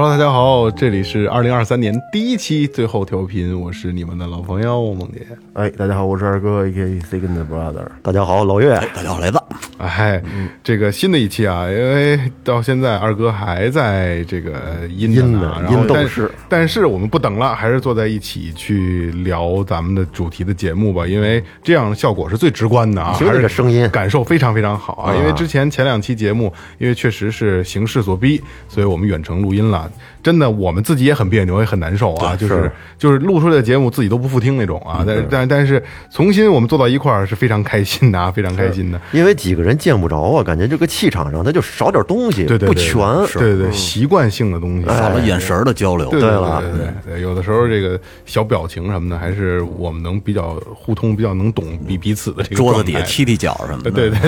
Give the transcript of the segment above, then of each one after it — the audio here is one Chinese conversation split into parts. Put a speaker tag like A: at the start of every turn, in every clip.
A: Hello，大家好，这里是二零二三年第一期最后调频，我是你们的老朋友梦姐。
B: 哎，大家好，我是二哥，A.K.A. Second Brother。
C: 大家好，老岳，
D: 大家好，雷子，
A: 哎，这个新的一期啊，因为到现在二哥还在这个阴着
C: 阴
A: 呢，然后
C: 呢阴斗
A: 但
C: 是
A: 但是我们不等了，还是坐在一起去聊咱们的主题的节目吧，因为这样效果是最直观的啊，还是
C: 个声音
A: 感受非常非常好啊。因为之前前两期节目，因为确实是形势所逼，所以我们远程录音了。on 真的，我们自己也很别扭，也很难受啊，就是
C: 是
A: 就是录出来的节目自己都不复听那种啊。但但但是重新我们坐到一块儿是非常开心的啊，非常开心的。
C: 因为几个人见不着啊，感觉这个气场上他就少点东西，
A: 对对对，
C: 不全。
A: 对对对，习惯性的东西，
D: 少了眼神的交流。
A: 对对
C: 对了
A: 对对对，有的时候这个小表情什么的，还是我们能比较互通、比较能懂彼彼此的这个
D: 桌子底下踢踢脚什么的。
A: 对对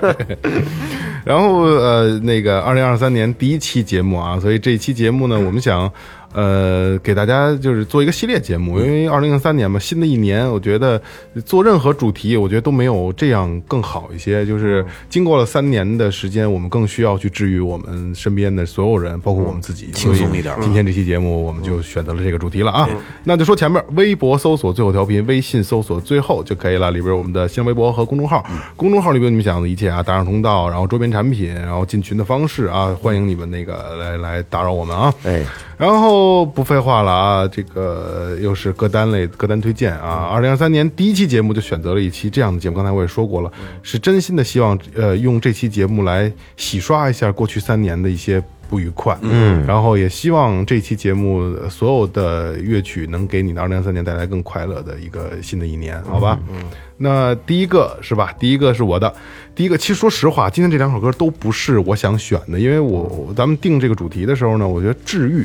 A: 对。然后呃，那个二零二三年第一期节目啊，所以这期节节目呢，我们想呃给大家就是做一个系列节目，因为二零零三年嘛，新的一年，我觉得做任何主题，我觉得都没有这样更好一些。就是经过了三年的时间，我们更需要去治愈我们身边的所有人，包括我们自己，
D: 轻松一点
A: 今天这期节目，我们就选择了这个主题了啊。那就说前面，微博搜索最后调频，微信搜索最后就可以了。里边我们的新浪微博和公众号，公众号里边你们想要的一切啊，打赏通道，然后周边产品，然后进群的方式啊，欢迎你们那个来来打扰我们啊。
C: 哎，
A: 然后不废话了啊，这个又是歌单类歌单推荐啊。二零二三年第一期节目就选择了一期这样的节目，刚才我也说过了，是真心的希望呃用这期节目来洗刷一下过去三年的一些。不愉快，嗯，然后也希望这期节目呃所有的乐曲能给你的二零二三年带来更快乐的一个新的一年，好吧？嗯，那第一个是吧？第一个是我的，第一个其实说实话，今天这两首歌都不是我想选的，因为我咱们定这个主题的时候呢，我觉得治愈。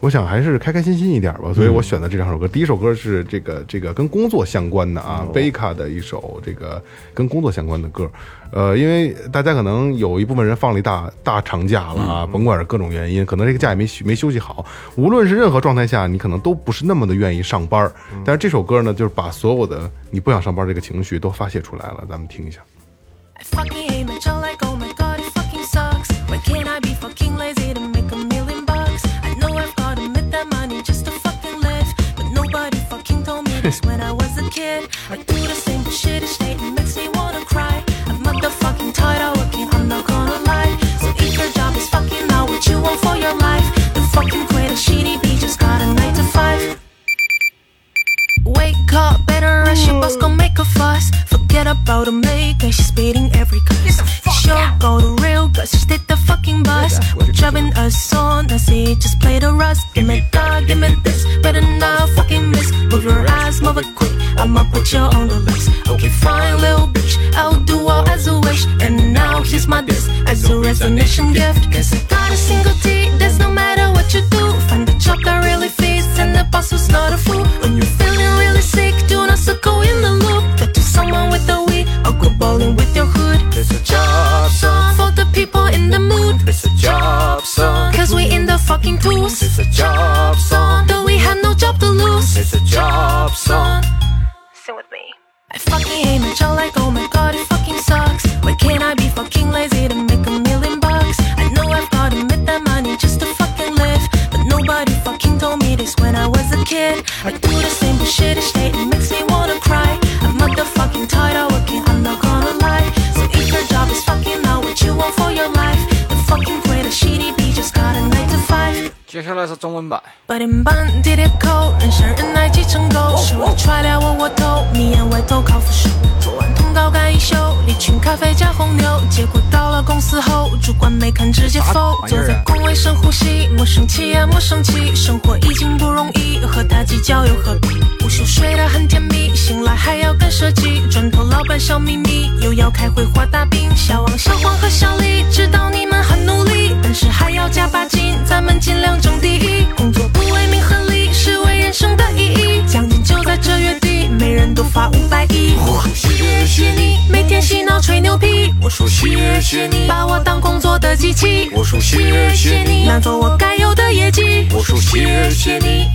A: 我想还是开开心心一点吧，所以我选的这两首歌。第一首歌是这个这个跟工作相关的啊，贝卡的一首这个跟工作相关的歌。呃，因为大家可能有一部分人放了一大大长假了啊，甭管是各种原因，可能这个假也没没休息好。无论是任何状态下，你可能都不是那么的愿意上班儿。但是这首歌呢，就是把所有的你不想上班这个情绪都发泄出来了，咱们听一下。
E: When I was a kid. I do the same shit each day it makes me wanna cry. I'm motherfucking tired of working, I'm not gonna lie. So if your job is fucking not what you want for your life, then fucking quit a shitty beat, just got a nine to five. Wake up, better rush your boss, gon' make a fuss. Forget about a make, and she's beating every cuss. Sure, go to real, cause just hit the fucking bus. We're driving us on, I see, just play the rust. Give me that, a nation gift. Guess it 小秘密又要开会画大饼小王小黄和小李知道你们很努力但是还要加把劲咱们尽量争第一。工作不为名和利是为人生的意义奖金就在这月底每人都发五百亿。我说谢谢你每天洗脑吹牛皮我说谢谢你把我当工作的机器我说谢谢你拿走我该有的业绩我说谢谢你。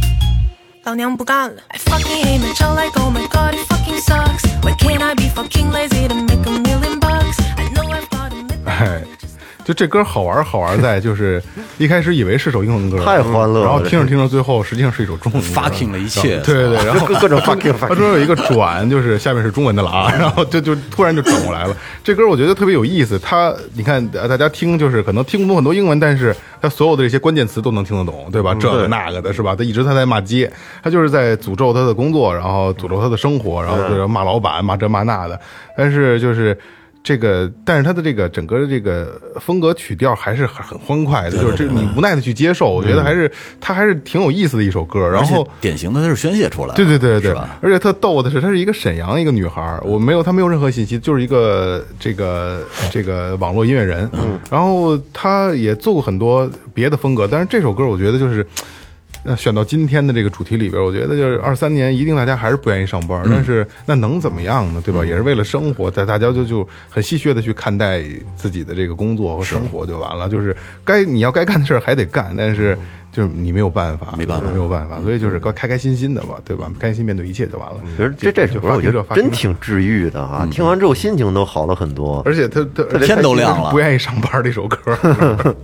E: 老娘不干了。I fucking hate my job like oh my god fucking socks Why can't I be fucking lazy to make a million bucks? I know I've got a
A: 就这歌好玩，好玩在就是一开始以为是首英文歌，
F: 太欢乐了
A: 然后听着听着，最后实际上是一首中文歌
D: fucking 了一切
A: 对对对，然后
F: 各各种 fucking
A: 它中间有一个转，就是下面是中文的了啊，然后就就突然就转过来了。这歌我觉得特别有意思，它你看呃大家听就是可能听不懂很多英文，但是它所有的这些关键词都能听得懂，对吧？这个那个的是吧？他一直他在骂街，他就是在诅咒他的工作，然后诅咒他的生活，然后就是骂老板，骂这骂那的。但是就是。这个，但是他的这个整个的这个风格曲调还是很很欢快的，就是这你无奈的去接受，我觉得还是他还是挺有意思的一首歌。然后
D: 典型的，它是宣泄出来
A: 对，对对对
D: 对？
A: 而且特逗的是，她是一个沈阳一个女孩儿，我没有她没有任何信息，就是一个这个这个网络音乐人。然后她也做过很多别的风格，但是这首歌我觉得就是。那选到今天的这个主题里边，我觉得就是二三年，一定大家还是不愿意上班，但是那能怎么样呢？对吧？也是为了生活，在大家就就很戏谑的去看待自己的这个工作和生活就完了。就是该你要该干的事儿还得干，但是就是你没有办法，
D: 没办法
A: 没有办法，所以就是该开开心心的吧，对吧？开心面对一切就完了。
F: 其实这这首歌我觉得真挺治愈的啊，听完之后心情都好了很多。
A: 而且他
D: 天都亮了
A: 不愿意上班这首歌，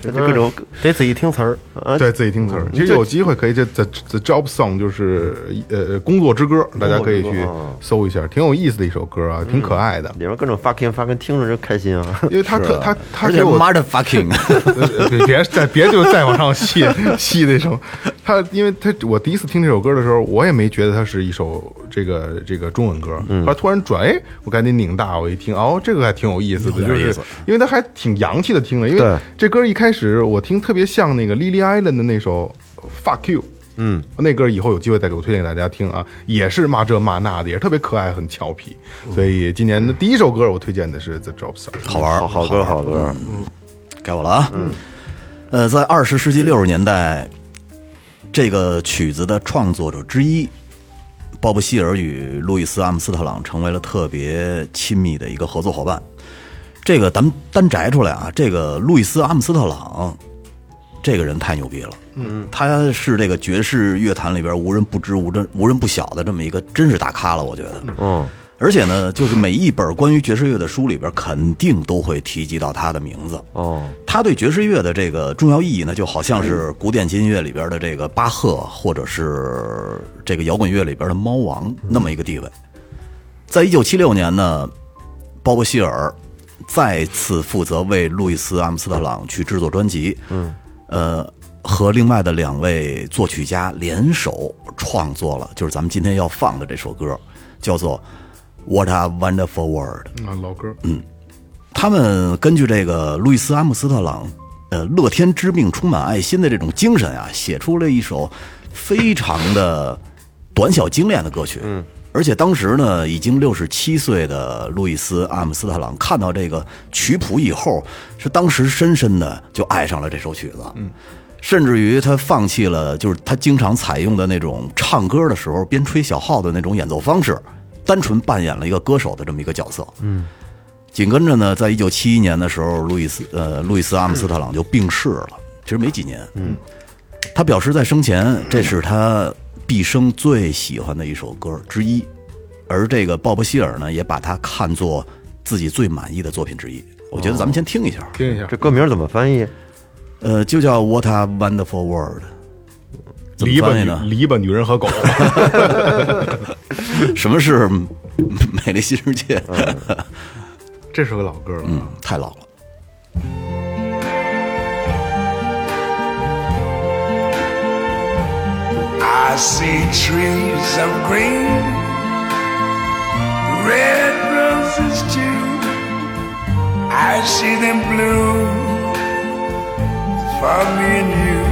F: 各种
G: 得自己听词儿。
F: 啊，
A: 对自己听词儿。其实有机会可以这 the the job song 就是呃工作之歌，大家可以去搜一下，挺有意思的一首歌啊，挺可爱的。
F: 里面各种 fucking fucking 听着就开心啊。
A: 因为他特他他给我
D: mother fucking，
A: 呃别别再别就再往上细细那首，他因为他我第一次听这首歌的时候，我也没觉得它是一首这个这个中文歌，后来突然转，哎，我赶紧拧大，我一听，哦，这个还挺有意思的，就是因为它还挺洋气的听了，因为这歌一开始我听特别像那个 Lily Allen 的那首 Fuck You。嗯，那歌以后有机会再给我推荐给大家听啊，也是骂这骂那的，也是特别可爱，很俏皮。所以今年的第一首歌我推荐的是 The Song。
D: 好玩，
F: 好好歌好歌，嗯。
D: 该我了啊。嗯，呃，在二十世纪六十年代，这个曲子的创作者之一，鲍勃希尔与路易斯阿姆斯特朗成为了特别亲密的一个合作伙伴。这个咱们单摘出来啊，这个路易斯阿姆斯特朗，这个人太牛逼了。嗯，他是这个爵士乐坛里边无人不知、无人无人不晓的这么一个真是大咖了，我觉得。
F: 嗯，
D: 而且呢，就是每一本关于爵士乐的书里边，肯定都会提及到他的名字。
F: 哦，
D: 他对爵士乐的这个重要意义呢，就好像是古典金音乐里边的这个巴赫，或者是这个摇滚乐里边的猫王那么一个地位。在一九七六年呢，鲍勃希尔再次负责为路易斯阿姆斯特朗去制作专辑。嗯，呃，和另外的两位作曲家联手创作了，就是咱们今天要放的这首歌，叫做《What a Wonderful World》。
A: 啊，老歌，嗯
D: 他们根据这个路易斯阿姆斯特朗，呃，乐天知命、充满爱心的这种精神啊，写出了一首非常的短小精炼的歌曲。嗯，而且当时呢，已经六十七岁的路易斯阿姆斯特朗看到这个曲谱以后，是当时深深的就爱上了这首曲子。嗯。甚至于他放弃了，就是他经常采用的那种唱歌的时候边吹小号的那种演奏方式，单纯扮演了一个歌手的这么一个角色。嗯，紧跟着呢，在一九七一年的时候，路易斯呃路易斯阿姆斯特朗就病逝了，其实没几年。嗯，他表示在生前这是他毕生最喜欢的一首歌之一，而这个鲍勃希尔呢，也把它看作自己最满意的作品之一。我觉得咱们先听一下，
A: 听一下
F: 这歌名怎么翻译？
D: 呃，就叫 What a Wonderful World。怎么
A: 篱笆
D: 翻译呢？
A: 女篱笆女人和狗，
D: 什么是美丽新世界？
A: 这是个老歌了。
D: 嗯，太老了。
H: I see trees of green, red roses too. I see them bloom for me and you.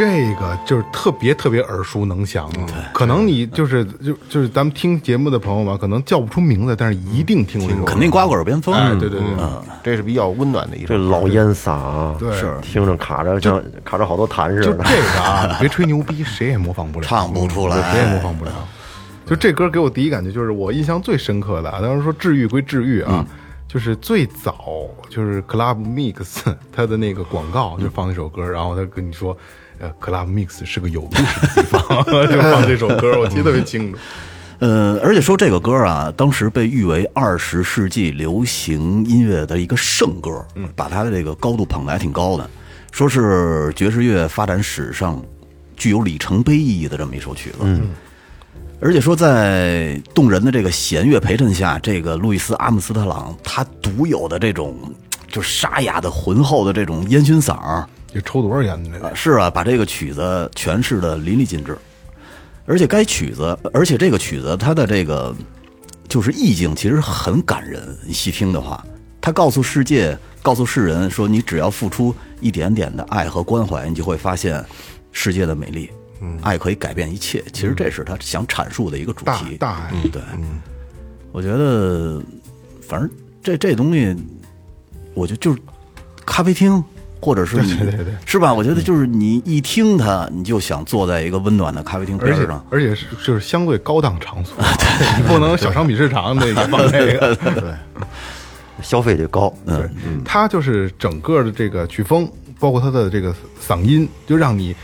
A: 这个就是特别特别耳熟能详，可能你就是就就是咱们听节目的朋友们，可能叫不出名字，但是一定听过这首歌，
D: 肯定刮过耳边风。
A: 哎，对对对，
G: 这是比较温暖的一首
F: 这老烟嗓啊，
A: 对
D: 是
F: 听着卡着像卡着好多痰似的。
A: 就这个啊，别吹牛逼，谁也模仿不了，
D: 唱不出来。
A: 谁也模仿不了。就这歌给我第一感觉就是我印象最深刻的啊，当然说治愈归治愈啊，就是最早就是 Club Mix 它的那个广告就放那首歌，然后他跟你说，呃，Club Mix 是个有故事的地方，就放这首歌，我记得特别清楚。
D: 呃，而且说这个歌啊，当时被誉为二十世纪流行音乐的一个圣歌，把它的这个高度捧得还挺高的，说是爵士乐发展史上具有里程碑意义的这么一首曲子。嗯，而且说在动人的这个弦乐陪衬下，这个路易斯阿姆斯特朗他独有的这种就沙哑的浑厚的这种烟熏嗓儿，
A: 这抽多少烟呢？
D: 啊，是啊，把这个曲子诠释的淋漓尽致，而且该曲子，而且这个曲子它的这个就是意境其实很感人。你细听的话，它告诉世界，告诉世人说，你只要付出一点点的爱和关怀，你就会发现世界的美丽。嗯，爱可以改变一切。其实这是他想阐述的一个主题。
A: 大爱
D: 嗯，对，我觉得反正这这东西，我觉得就是咖啡厅，或者是你
A: 对对对
D: 是吧？我觉得就是你一听它，你就想坐在一个温暖的咖啡厅
A: 而且
D: 边上。
A: 而且是就是相对高档场所，你不能小商品市场那个放那个。
F: 消费就高，
A: 对，它就是整个的这个曲风，包括它的这个嗓音，就让你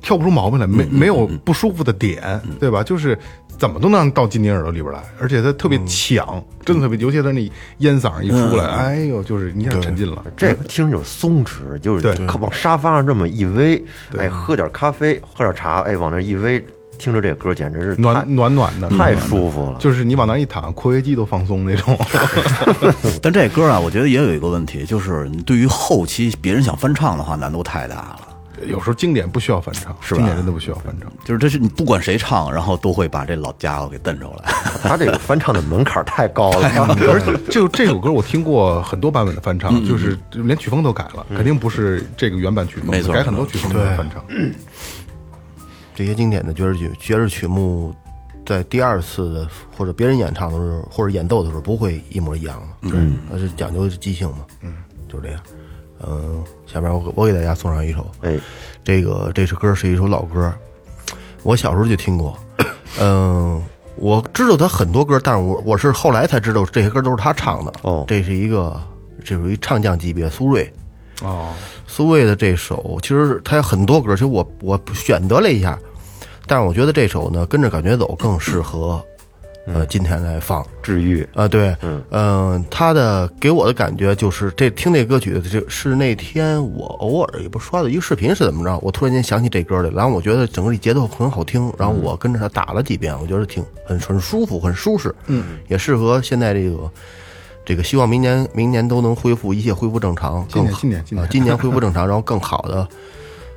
A: 挑不出毛病来，没没有不舒服的点，对吧？就是怎么都能到进你耳朵里边来，而且它特别抢，真的特别，尤其它那烟嗓一出来，哎呦，就是你想沉浸了。
F: 这个听着就是松弛，就是
A: 对
F: 靠往沙发上这么一偎，哎，喝点咖啡，喝点茶，哎，往那一偎，听着这歌简直是
A: 暖暖暖的，
F: 太舒服了。
A: 就是你往那一躺，括约肌都放松那种。
D: 但这歌啊，我觉得也有一个问题，就是你对于后期别人想翻唱的话，难度太大了。
A: 有时候经典不需要翻唱，
D: 是吧？
A: 经典真的不需要翻唱。
D: 就是这是你不管谁唱，然后都会把这老家伙给瞪出来。
F: 他这个翻唱的门槛太高了，
A: 而且就这首歌，我听过很多版本的翻唱，就是连曲风都改了，肯定不是这个原版曲风，
D: 没错
A: 改很多曲风的翻唱。
G: 这些经典的爵士曲爵士曲目，在第二次的或者别人演唱的时候，或者演奏的时候，不会一模一样的，嗯，那是讲究即兴嘛，嗯，就这样。嗯，下面我给我给大家送上一首，
F: 哎，
G: 这个这首歌是一首老歌，我小时候就听过，嗯，我知道他很多歌，但是我我是后来才知道这些歌都是他唱的。
F: 哦。
G: 这是一个这属于唱将级别，苏芮。
A: 哦，
G: 苏芮的这首，其实他有很多歌，其实我我选择了一下，但是我觉得这首呢，跟着感觉走更适合，呃，今天来放。
F: 治愈，
G: 啊，对，嗯、他的给我的感觉就是这听这歌曲，这是那天我偶尔也不刷到一个视频是怎么着，我突然间想起这歌来，然后我觉得整个节奏很好听，然后我跟着他打了几遍，我觉得挺很很舒服，很舒适，嗯，也适合现在这个这个希望明年明年都能恢复一切恢复正常，
A: 今年
G: 更好
A: 今年今年
G: 啊今年恢复正常，然后更好的，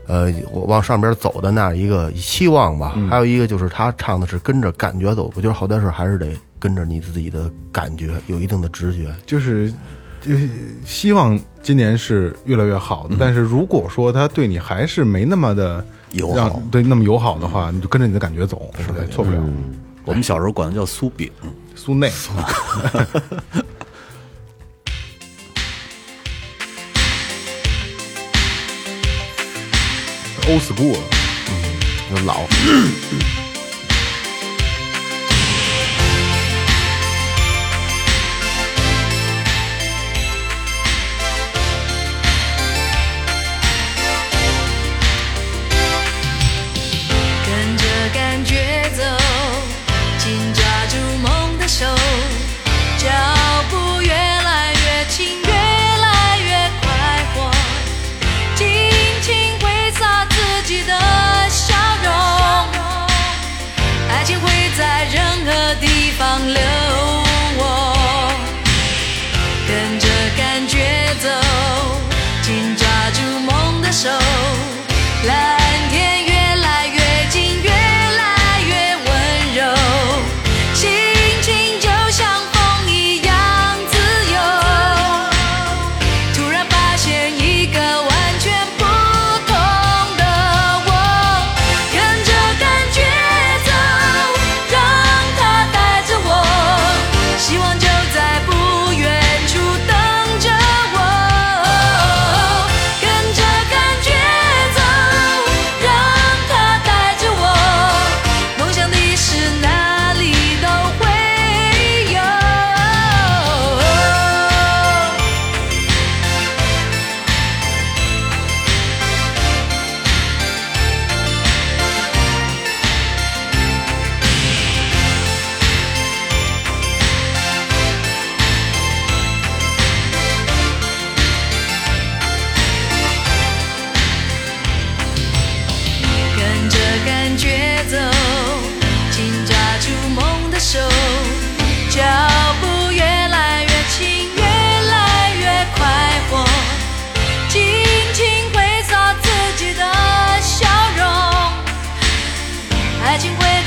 G: 呃，我往上边走的那样一个期望吧。
A: 嗯。
G: 还有一个就是他唱的是跟着感觉走，我觉得好多事儿还是得跟着你自己的感觉，有一定的直觉。
A: 就是就是希望今年是越来越好的，但是如果说他对你还是没那么的
D: 友好。
A: 对那么友好的话，你就跟着你的感觉走，实在错不了。
D: 我们小时候管他叫酥饼，
A: 苏内 ，old school 嗯。
G: 就老，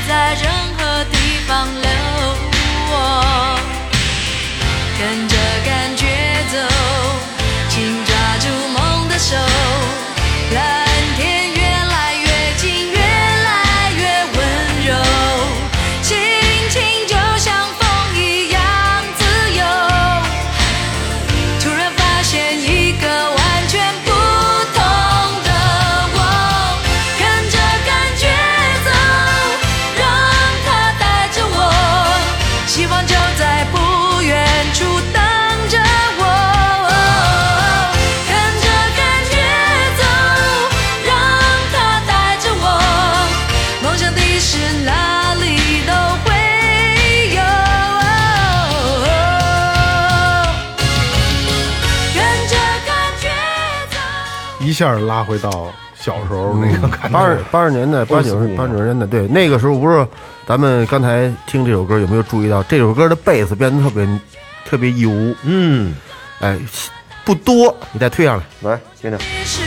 I: 在任何地方留我，跟着感觉走，紧抓住梦的手，
A: 下拉回到小时候那个感觉。
G: 八十八十年代、八九十八九十年代，对，那个时候不是咱们刚才听这首歌，有没有注意到这首歌的贝斯变得特别特别油？
F: 嗯，
G: 哎，不多，你再推上来。
F: 来听听。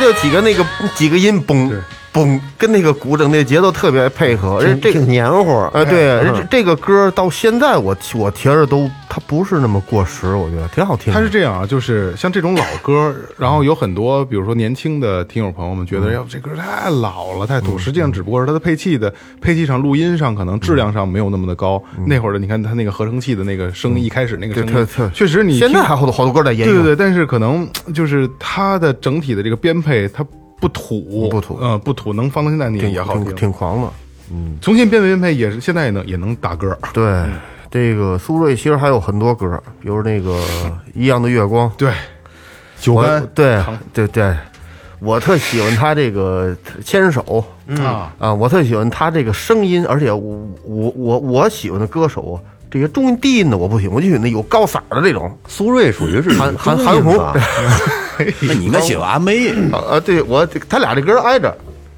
I: 就
G: 几个那个几个音崩。嘣，跟那个鼓整那节奏特别配合，而且这
F: 挺黏糊。
G: 啊，对，
F: 嗯
G: 这这个歌到现在我我听着都，它不是那么过时，我觉得挺好听。
A: 它是这样啊，就是像这种老歌，然后有很多，比如说年轻的听友朋友们觉得，要这歌太老了，太土。实际上，只不过是它的配器的配器上、录音上可能质量上没有那么的高。那会儿的，你看它那个合成器的那个声音，一开始那个声音
G: 对特特，
A: 确实你
G: 现在
A: 听
G: 还好多好多歌在沿用。
A: 对对对，但是可能就是它的整体的这个编配，它不土，
G: 不土
A: 呃，不土，能放到现在你
G: 挺
A: 也好听
G: 挺。挺狂的。
A: 嗯重新编配编配也是现在也能也能打歌。
G: 对，这个苏芮其实还有很多歌，比如那个《一样的月光》。
A: 对，酒
G: 我
A: 干
G: 对对对，我特喜欢他这个牵手
A: 啊，
G: 啊，我特喜欢他这个声音，而且我我我我喜欢的歌手这些中音低音的我不行，我就喜欢那有高嗓的这种。
F: 苏芮属于是
G: 韩韩韩红
D: 那你应该喜欢阿妹，
G: 啊啊，对我他俩这歌挨着。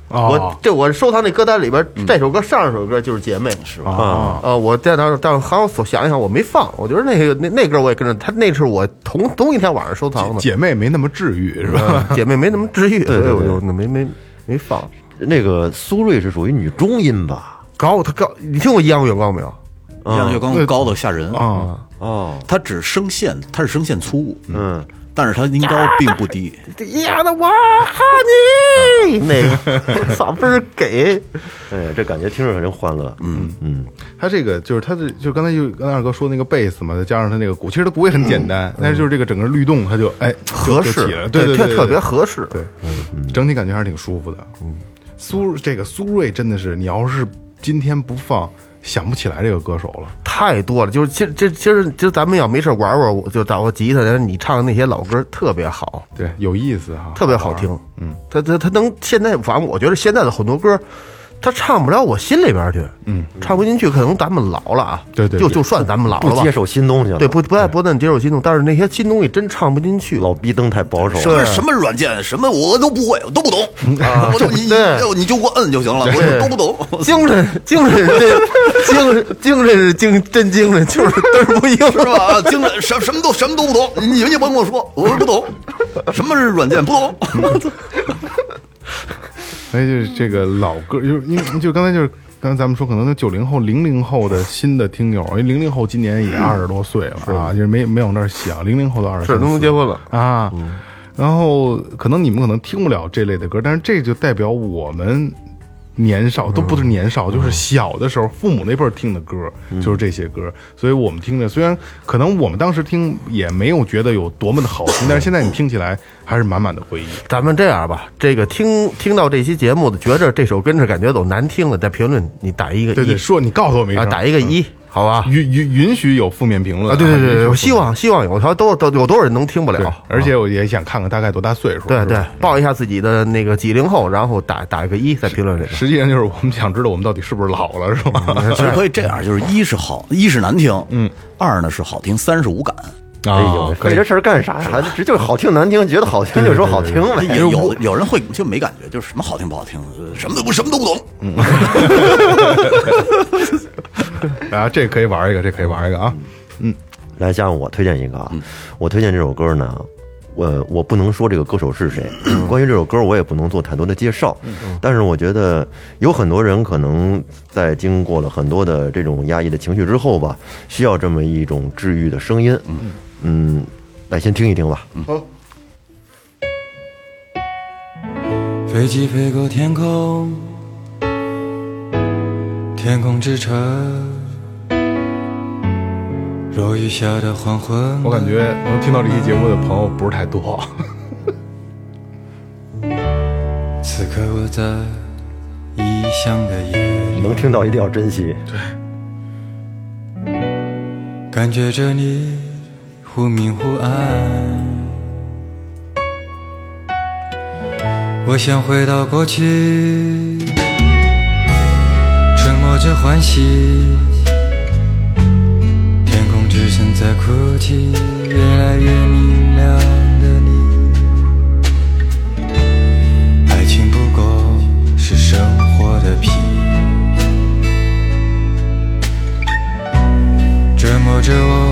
A: 哦
G: 我这我收藏那歌单里边，这首歌上一首歌就是姐妹，是吧？
F: 啊，
G: 啊，我在那儿，但好像想一想，我没放。我觉得那个那那歌我也跟着，他那是我同同一天晚上收藏的。
A: 姐妹没那么治愈是吧？
G: 呃姐妹没那么治愈，
F: 对对
G: 所以我
F: 对
G: 就没没没放。
F: 那个苏芮是属于女中音吧？
G: 高，她高，你听过《一样月光》没有？
D: 杨月光高的吓人
A: 啊，
F: 哦，
D: 她只声线，她是声线粗，
F: 嗯，
D: 但是他音高并不低。
G: 一样的我哈你 那个嗓倍儿给，
F: 哎，这感觉听着很欢乐。嗯嗯，
A: 他这个就是他的，就刚才就刚才二哥说那个贝斯嘛，再加上他那个鼓，其实他鼓也很简单，但是就是这个整个律动，他就哎
G: 合适
A: 对对对，
G: 特特别合适。
A: 对，整体感觉还是挺舒服的。嗯，苏这个苏芮真的是，你要是今天不放，想不起来这个歌手了。
G: 太多了，就是其实这其实就咱们要没事玩玩，我就找个吉他，你唱的那些老歌特别好，
A: 对，有意思哈，
G: 特别好听。嗯，他他他能现在，反正我觉得现在的很多歌，他唱不了我心里边去，嗯，唱不进去，可能咱们老了啊，
A: 对对对
G: 就就算咱们老了吧
F: 不接，受新东西了。
G: 对，不不爱不但接受新东西，但是那些新东西真唱不进去。
F: 老逼灯太保守
D: 什么
F: 了。
D: 什么软件，什么我都不会，我都不懂。我都你
G: 对
D: 你你就给我摁就行了，
G: 对
D: 我都不懂。
G: 精神 精神这精神精神是精真精神，就是嘚儿不硬
D: 是吧？啊，精神什什么都什么都不懂，你们也甭跟我说，我不懂。什么是软件？不懂。
A: 哎，就是这个老歌，就是因为就刚才就是刚才咱们说，可能九零后、零零后的新的听友，因为零零后今年也二十多岁了啊，就是没没往那儿想，零零后的二十
G: 是都能结婚了。
A: 啊。然后可能你们可能听不了这类的歌，但是这就代表我们年少都不是年少，就是小的时候父母那辈儿听的歌，就是这些歌。所以我们听着，虽然可能我们当时听也没有觉得有多么的好听，但是现在你听起来还是满满的回忆。
G: 咱们这样吧，这个听听到这期节目的，觉着这首跟着感觉都难听了，在评论你打一个一。
A: 对对，说你告诉我们
G: 一
A: 声，
G: 打一个一，好吧？
A: 允允允许有负面评论
G: 啊，对对对对，我希
A: 望。
G: 希望有，他都都有多少人能听不
A: 对
G: 了？，
A: 而且我也想看看大概多大岁数。
G: 对对，报一下自己的那个几零后，然后打打一个一在评论里边。
A: 实际上就是我们想知道我们到底是不是老了，是吧？
D: 其实可以这样，就是一是好，一是难听，嗯，二呢是好听，三是无感。
F: 哎呦，
A: 可以
F: 费这事儿干啥呀？还这就是好听难听，觉得好听就说好听呗。
D: 有有。有人会就没感觉，就是什么好听不好听，呃什么都不什么都不懂。
A: 嗯 啊，这可以玩一个，这可以玩一个啊。
F: 来，加上我推荐一个啊，我推荐这首歌呢，我我不能说这个歌手是谁，关于这首歌我也不能做太多的介绍，但是我觉得有很多人可能在经过了很多的这种压抑的情绪之后吧，需要这么一种治愈的声音，嗯，来先听一听吧。
J: 好飞机飞过天空，天空之城，落雨下的黄昏。
A: 我感觉能听到这期节目的朋友不是太多。
J: 此刻我在异乡的夜里，
F: 能听到一定要珍惜。
J: 对感觉着你忽明忽暗。我想回到过去，沉默着欢喜。天空之城在哭泣，越来越明亮的你。爱情不过是生活的皮。折磨着我，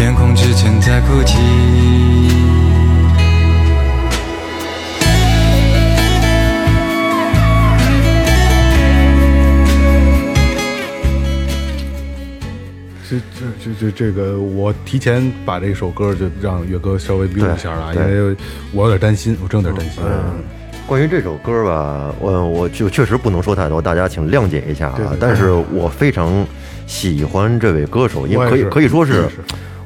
J: 天空之城在哭泣。
A: 这这这这这个，我提前把这首歌就让岳哥稍微标一下了，因为我有点担心，我真有点担心。
F: 关于这首歌吧，我我就确实不能说太多，大家请谅解一下
A: 对对
F: 啊。但是我非常喜欢这位歌手，因为可以可以说是
A: 是是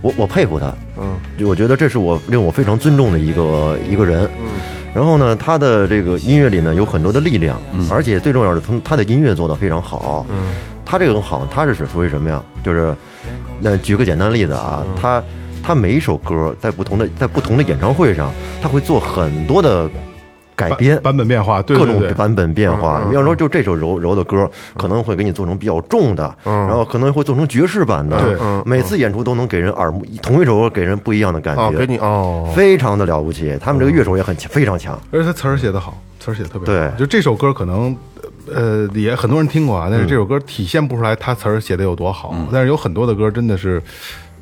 F: 我我佩服他，
G: 嗯，
F: 就我觉得这是我令我非常尊重的一个一个人。嗯，然后呢，他的这个音乐里呢有很多的力量，嗯而且最重要的，他他的音乐做得非常好。嗯，他这个好，他是属于什么呀？就是，那举个简单例子啊，他他每一首歌在不同的在不同的演唱会上，他会做很多的改编。
A: 版本变化，对
F: 各种版本变化，比方说就这首柔柔的歌，可能会给你做成比较重的，然后可能会做成爵士版的
A: 对，
F: 每次演出都能给人耳目同一首歌给人不一样的感
G: 哦，给
F: 觉，
G: 你哦，
F: 非常的了不起。他们这个乐手也很强，非常强。
A: 而且他词儿写得好，词儿写得特别好。
F: 对
A: 就这首歌可能，呃，也很多人听过啊，但是这首歌体现不出来他词儿写的有多好。但是有很多的歌真的是，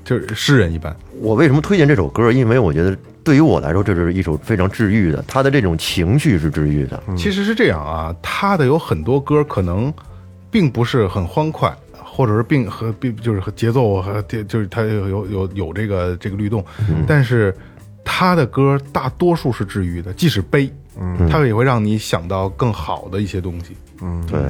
A: 就是诗人一般。
F: 我为什么推荐这首歌？因为我觉得对于我来说，这是一首非常治愈的，他的这种情绪是治愈的。
A: 其实是这样啊，他的有很多歌可能并不是很欢快，或者是并和并就是和节奏和就是他有有有有这个这个律动，但是他的歌大多数是治愈的，即使悲，嗯，他也会让你想到更好的一些东西。嗯，
F: 对，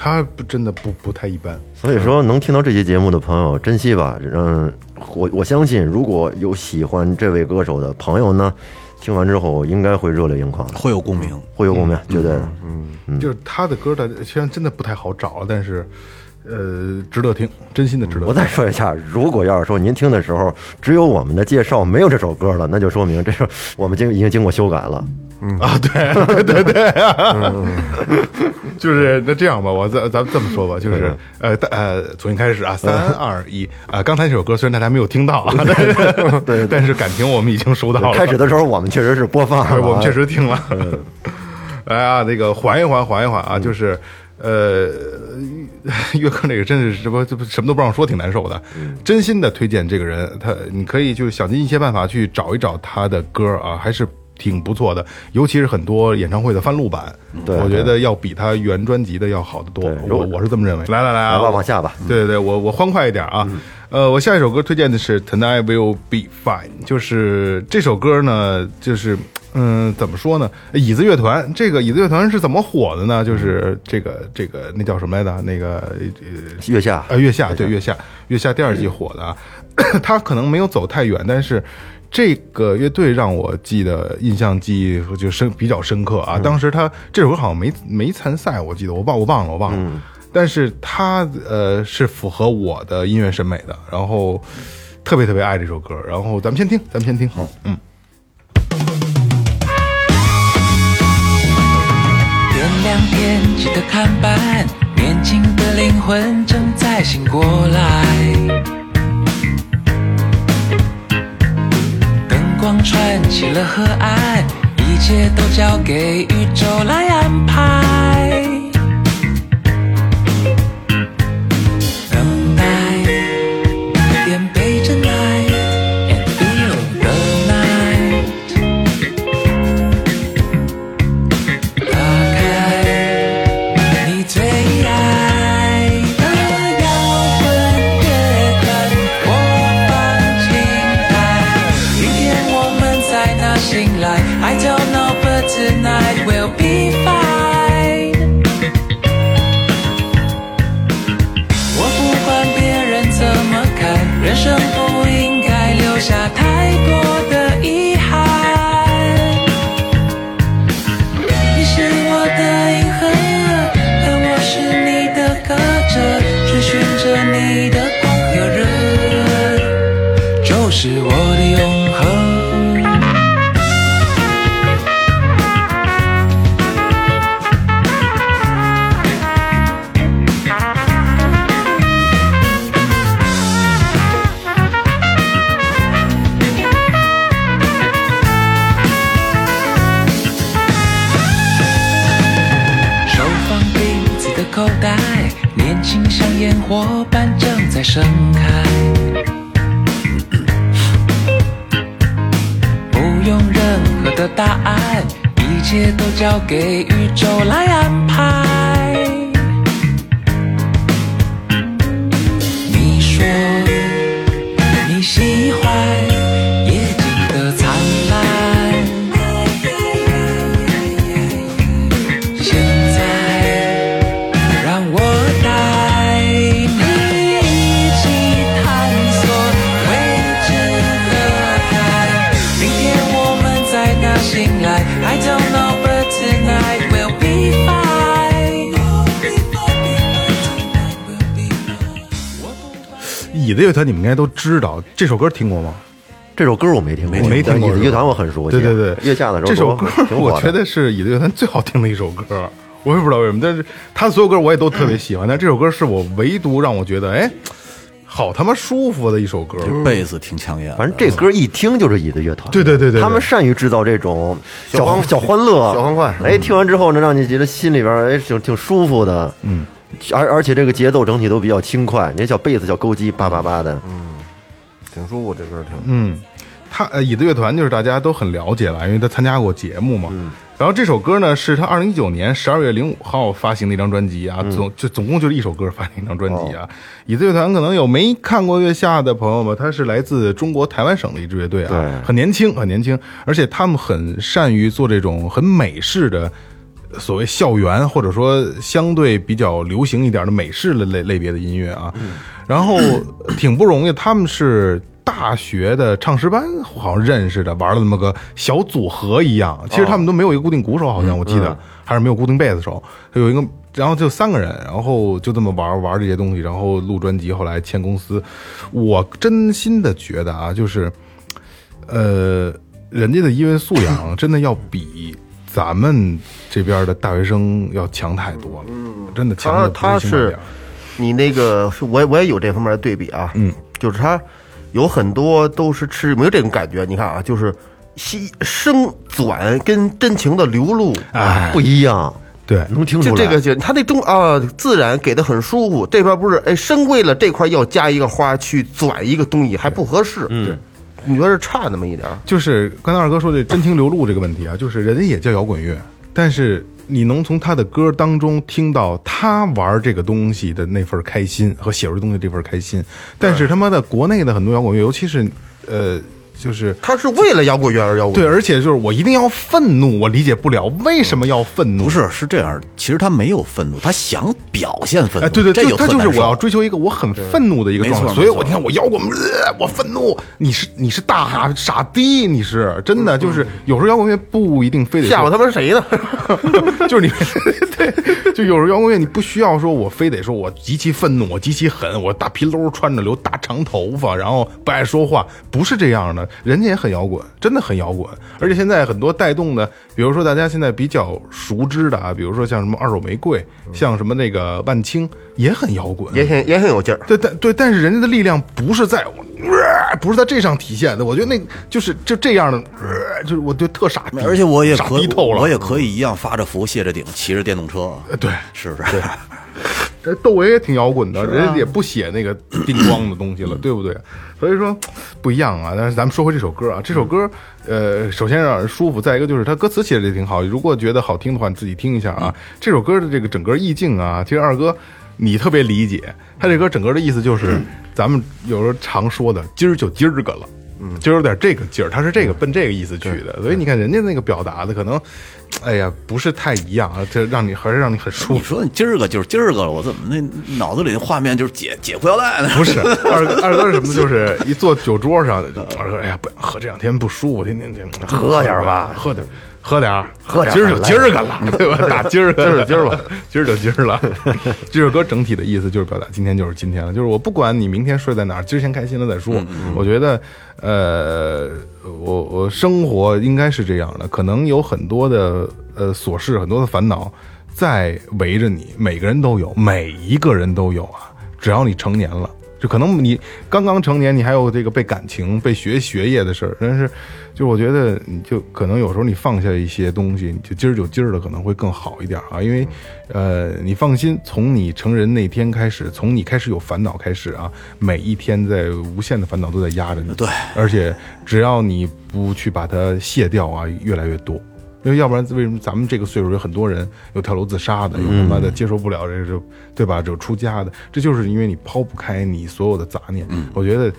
A: 他不真的不不太一般。
F: 所以说能听到这期节目的朋友，珍惜吧。嗯，我我相信，如果有喜欢这位歌手的朋友呢，听完之后应该会热泪盈眶的，
D: 会有共鸣。
F: 会有共鸣，绝对嗯。
A: 就是他的歌的，虽然真的不太好找，但是，呃，值得听，真心的值得听。
F: 我再说一下，如果要是说您听的时候只有我们的介绍没有这首歌了，那就说明这是我们经已经经过修改了。
A: 啊，对 对对对，就是那这样吧，我咱咱们这么说吧，就是呃大呃，重新开始啊，三二一啊，刚才这首歌虽然大家没有听到啊，但是对，但是感情我们已经收到了。
F: 开始的时候我们确实是播放了啊，
A: 我们确实听了。来啊，那个缓一缓，缓一缓啊，就是呃，岳哥那个真是什么这不什么都不让说，挺难受的。真心的推荐这个人，他你可以就是想尽一切办法去找一找他的歌啊，还是。挺不错的，尤其是很多演唱会的翻录版，
F: 对
A: 我觉得要比他原专辑的要好得多。我我是这么认为。来来来啊，
F: 来吧往下吧
A: 对对对，我我欢快一点啊。呃，我下一首歌推荐的是《Tonight Will Be Fine》，就是这首歌呢，就是嗯，怎么说呢？椅子乐团，这个椅子乐团是怎么火的呢？就是这个这个那叫什么来着？那个呃
F: 月下
A: 呃月下对月下月下第二季火的啊，他可能没有走太远，但是。这个乐队让我记得印象记忆就深比较深刻啊！当时他这首歌好像没没参赛，我记得我忘我忘了我忘了，但是他呃是符合我的音乐审美的，然后特别特别爱这首歌，然后咱们先听，咱们先听，好，嗯。
I: 点亮天际的看板，年轻的灵魂正在醒过来。串起了河岸，一切都交给宇宙来安排。醒来。I don't know, but tonight will be fine.
A: 椅子乐团你们应该都知道，这首歌听过吗？
F: 这首歌我没听过，
A: 我没听过。
F: 乐团我很熟悉，
A: 对对对，
F: 月下的时候
A: 这首歌我觉得是椅子乐团最好听的一首歌，我也不知道为什么，但是他的所有歌我也都特别喜欢，但这首歌是我唯独让我觉得，哎。好他妈舒服的一首歌。
D: 贝斯挺抢眼，
F: 反正这歌一听就是椅子乐团。
A: 对对对对对
F: 他们善于制造这种小
G: 欢
F: 小欢乐、
G: 小欢快
F: 哎，听完之后呢让你觉得心里边哎挺挺舒服的。
A: 嗯，
F: 而而且这个节奏整体都比较轻快，那小贝斯、小勾机叭叭叭的。
G: 嗯挺舒服，这歌挺。
A: 嗯，他呃，椅子乐团就是大家都很了解了，因为他参加过节目嘛。
F: 嗯
A: 然后这首歌呢，是他二零一九年十二月零五号发行的一张专辑啊，
F: 嗯
A: 总就总共就是一首歌发行一张专辑
F: 哦
A: 啊。椅子乐团可能有没看过月下的朋友们，他是来自中国台湾省的一支乐队啊，很年轻，很年轻，而且他们很善于做这种很美式的。所谓校园或者说相对比较流行一点的美式的类类别的音乐啊，然后 挺不容易，他们是大学的唱诗班好像认识的，玩了那么个小组合一样。其实他们都没有一个固定鼓手，好像我记得、还是没有固定贝斯手，有一个，然后就三个人，然后就这么玩玩这些东西，然后录专辑，后来签公司。我真心的觉得啊，就是呃，人家的音乐素养真的要比咱们这边的大学生要强太多了，嗯。真的强
G: 他
A: 的
G: 他是你那个，是我我也有这方面的对比啊，
A: 嗯，
G: 就是他有很多都是吃没有这种感觉，你看啊，就是西声转跟真情的流露，
A: 哎。
F: 不一样，
A: 对，
F: 能听出来。
G: 就这个就他那中啊自然给的很舒服，这边不是哎声为了这块要加一个花去转一个东西还不合适，
F: 嗯，
G: 你觉得差那么一点儿？
A: 就是刚才二哥说的真情流露这个问题啊，就是人家也叫摇滚乐，但是你能从他的歌当中听到他玩这个东西的那份开心和写出东西这份开心，但是他妈的国内的很多摇滚乐，尤其是呃，就是
G: 他是为了摇滚乐而摇滚。
A: 对，而且就是我一定要愤怒，我理解不了为什么要愤怒，
D: 不是是这样，其实他没有愤怒，他想表现愤怒，
A: 哎，对对，
D: 这
A: 就他就是我要追求一个我很愤怒的一个状态，所以我你看我摇滚，呃我愤怒，你是你是大傻傻逼，你是真的就是有时候摇滚乐不一定非得说
G: 吓唬他们谁呢？
A: 就是你对，就有时候摇滚乐你不需要说我非得说我极其愤怒，我极其狠，我大皮褛穿着留大长头发，然后不爱说话，不是这样的，人家也很摇滚，真的很摇滚，而且现在很多带动的，比如说大家现在比较熟知的啊，比如说像什么二手玫瑰，像什么那个万青，也很摇滚，
G: 也很也很有劲儿。
A: 对，但对，但是人家的力量不是在我，呃不是在这上体现的。我觉得那就是就这样的，呃就是我就特傻逼，
D: 而且我也
A: 傻
D: 可
A: 逼透了，
D: 我也可以一样发着福卸着顶骑着电动车，
A: 呃对，
D: 是不是？
A: 这 窦唯也挺摇滚的，人家也不写那个叮咣的东西了，对不对？所以说不一样啊。但是咱们说回这首歌啊，这首歌，呃，首先让人舒服，再一个就是它歌词写的也挺好。如果觉得好听的话，你自己听一下啊。这首歌的这个整个意境啊，其实二哥你特别理解，他这歌整个的意思就是咱们有时候常说的，今儿就今儿个了。嗯，就有点这个劲儿，他是这个奔这个意思去的，所以你看人家那个表达的可能，哎呀，不是太一样啊，这让你还是让你很舒服。
D: 你说你今儿个就是今儿个了，我怎么那脑子里的画面就是解解裤腰带呢？
A: 不是二哥，二哥是什么？就是一坐酒桌上，二哥哎呀，不喝这两天不舒服，天天天
F: 喝点吧
A: 喝点儿，喝点儿，
F: 喝点儿
A: 今儿就今儿个了，对吧？打今儿个，
G: 今儿就今儿吧，
A: 今儿就今儿了。这首歌整体的意思就是表达今天就是今天了，就是我不管你明天睡在哪儿，今儿先开心了再说。我觉得，呃，我我生活应该是这样的，可能有很多的呃琐事，很多的烦恼在围着你，每个人都有，每一个人都有啊。只要你成年了，就可能你刚刚成年，你还有这个被感情、被学学业的事儿，但是，就我觉得你就可能有时候你放下一些东西，你就今儿就今儿的可能会更好一点啊，因为，呃，你放心，从你成人那天开始，从你开始有烦恼开始啊，每一天在无限的烦恼都在压着你，
D: 对，
A: 而且只要你不去把它卸掉啊，越来越多。因为要不然，为什么咱们这个岁数有很多人有跳楼自杀的，有他妈的接受不了这个，对吧？就出家的，这就是因为你抛不开你所有的杂念。我觉得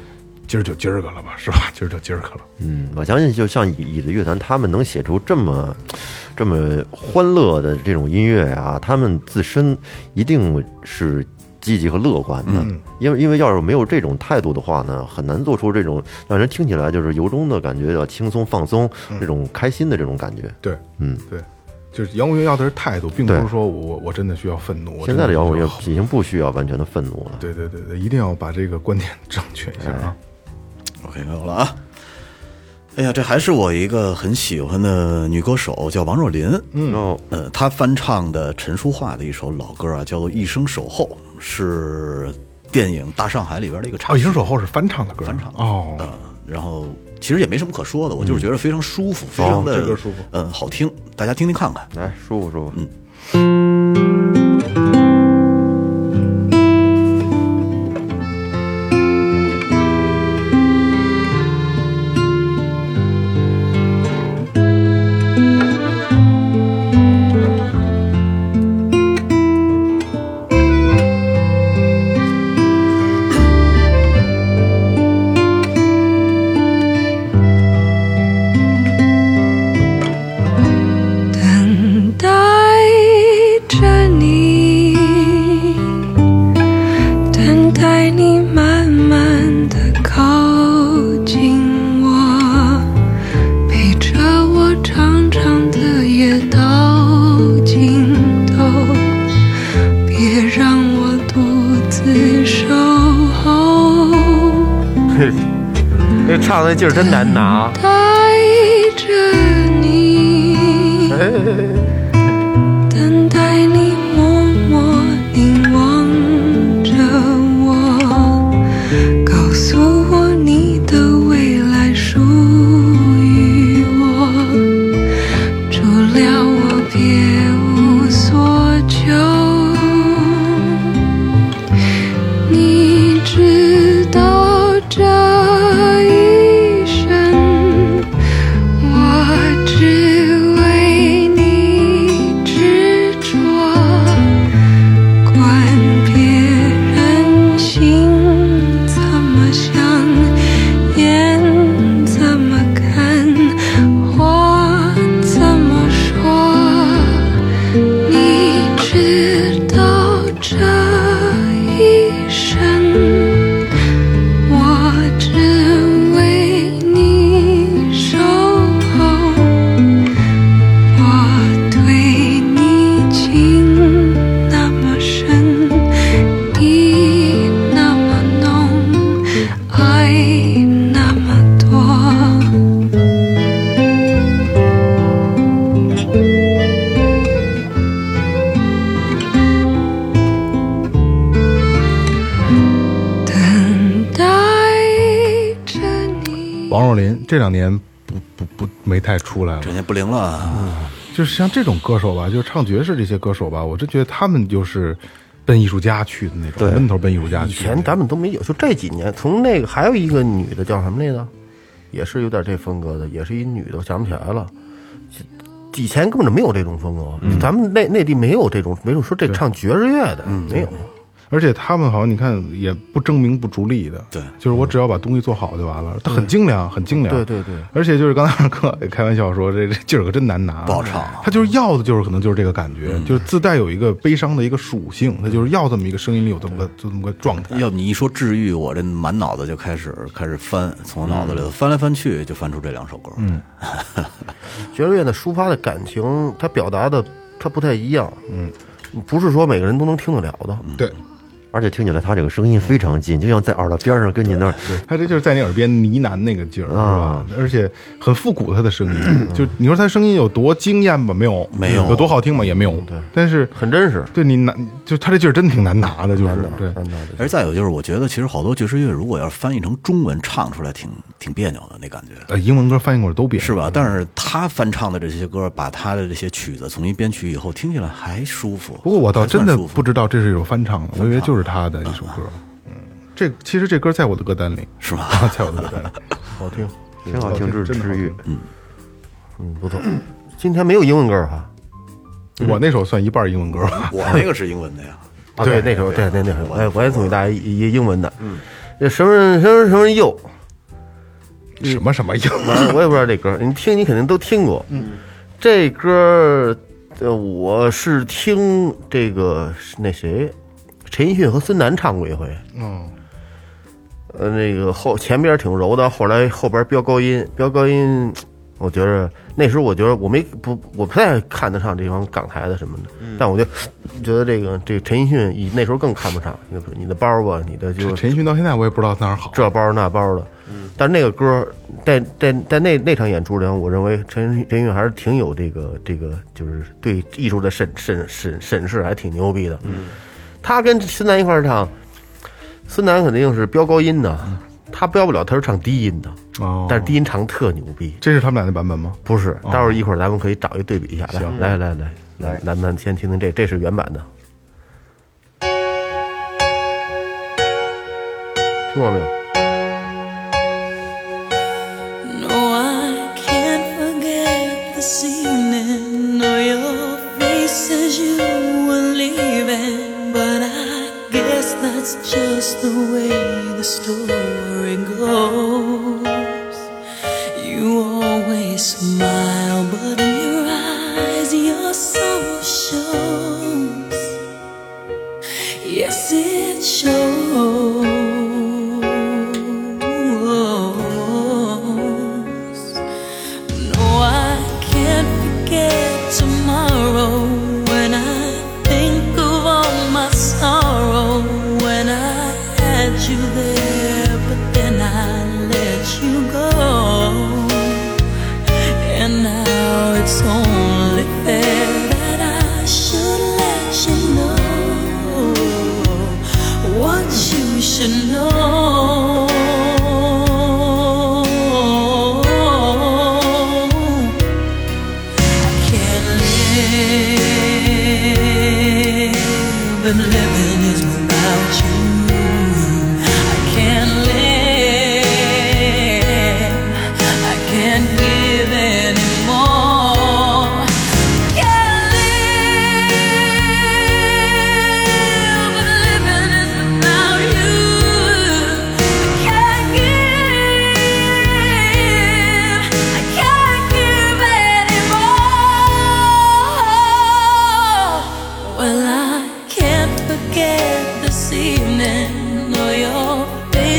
A: 今儿就今儿个了吧，是吧？今儿就今儿个了。
F: 嗯，我相信就像椅椅子乐团，他们能写出这么这么欢乐的这种音乐啊，他们自身一定是积极和乐观的。因为因为要是没有这种态度的话呢，很难做出这种让人听起来就是由衷的感觉，要轻松放松，这种开心的这种感觉。
A: 对，
F: 嗯，
A: 对，就是摇滚乐要的是态度，并不是说我我真的需要愤怒。
F: 现在的摇滚乐已经不需要完全的愤怒了。
A: 对对对对，一定要把这个观点 正确一下啊。
K: OK，没有了啊。哎呀，这还是我一个很喜欢的女歌手，叫王若琳。
F: 嗯，哦，
K: 呃，她翻唱的陈淑桦的一首老歌啊，叫做《一生守候》，是电影《大上海》里边的一个插。
A: 一生守候是翻唱的歌，
K: 翻唱的
A: 哦，
K: 呃，然后其实也没什么可说的，我就是觉得非常舒服，非常的、
A: 哦这歌舒服
K: 嗯，好听，大家听听看看。
F: 来舒服舒服。
K: 嗯。
A: 就是像这种歌手吧，就是唱爵士这些歌手吧，我真觉得他们就是奔艺术家去的那种，
F: 对
A: 闷头奔艺术家
G: 以
A: 去以。
G: 前咱们都没有，就这几年，从那个还有一个女的叫什么来着，也是有点这风格的，也是一女的，我想不起来了。以前根本就没有这种风格，咱们内内地没有这种，没有说这唱爵士乐的，没有。
A: 而且他们好像你看也不争名不逐利的，
K: 对。
A: 就是我只要把东西做好就完了。他很精良，很精良。
G: 对对对。
A: 而且就是刚才二哥也开玩笑说，这这劲儿可真难拿，
K: 不好唱
A: 他就是要的就是可能就是这个感觉，就是自带有一个悲伤的一个属性，他就是要这么一个声音里有这么个就这么个状态。
K: 要不你一说治愈，我这满脑子就开始开始翻，从我脑子里头翻来翻去，就翻出这两首歌。嗯，
G: 爵士乐的抒发的感情，它表达的它不太一样，嗯，不是说每个人都能听得了的。
A: 对，
F: 而且听起来他这个声音非常近，就像在耳朵边上跟你那儿。
A: 他这就是在你耳边呢喃那个劲儿，是吧
F: 啊？
A: 而且很复古，他的声音，就你说他声音有多惊艳吧？没有，
K: 没有
A: 有多好听吧？也没有。对，但是
G: 很真实，
A: 对你难，就他这劲儿真挺难拿的，就是对。
K: 而再有就是，我觉得其实好多爵士乐如果要是翻译成中文唱出来挺，挺别扭的那感觉，
A: 呃，英文歌翻译过来都别扭
K: 是吧？但是他翻唱的这些歌，把他的这些曲子重新编曲以后，听起来还舒服。
A: 不过我倒真的不知道这是一首翻唱的，我以为就是他的一首歌。嗯，这其实这歌在我的歌单里，
K: 是吗？
A: 在我的歌单里。
G: 好听，
F: 挺好听，治治愈。
G: 嗯嗯，不错。今天没有英文歌哈，
A: 我那首算一半英文歌吧。
K: 我那个是英文的呀。
G: 啊，对，那首对那那首，哎，我也送给大家一一英文的，嗯，这什么什么什么又，
A: 什么什么英
G: 完了我也不知道这歌，你听你肯定都听过，嗯，这歌，呃，我是听这个那谁，陈奕迅和孙楠唱过一回，
A: 嗯，
G: 呃，那个后前边挺柔的，后来后边飙高音，飙高音，我觉得那时候我觉得我没不我不太看得上这帮港台的什么的，但我就觉得这个这个陈奕迅以那时候更看不上，你的你的包吧，你的就
A: 陈奕迅到现在我也不知道哪儿好。
G: 这包那包的，但是那个歌在在在那那场演出里，我认为陈陈奕迅还是挺有这个这个，就是对艺术的审审审审视，还挺牛逼的。嗯，他跟孙楠一块儿唱，孙楠肯定是飙高音的，他飙不了，他是唱低音的。
A: 哦
G: 但是低音唱特牛逼，
A: 这是他们俩的版本吗？
G: 不是？
A: 哦
G: 待会儿一会儿咱们可以找一对比一下，来
A: 行
G: 来来来来，咱们先听听这，这是原版的，听过没有？
I: Just the way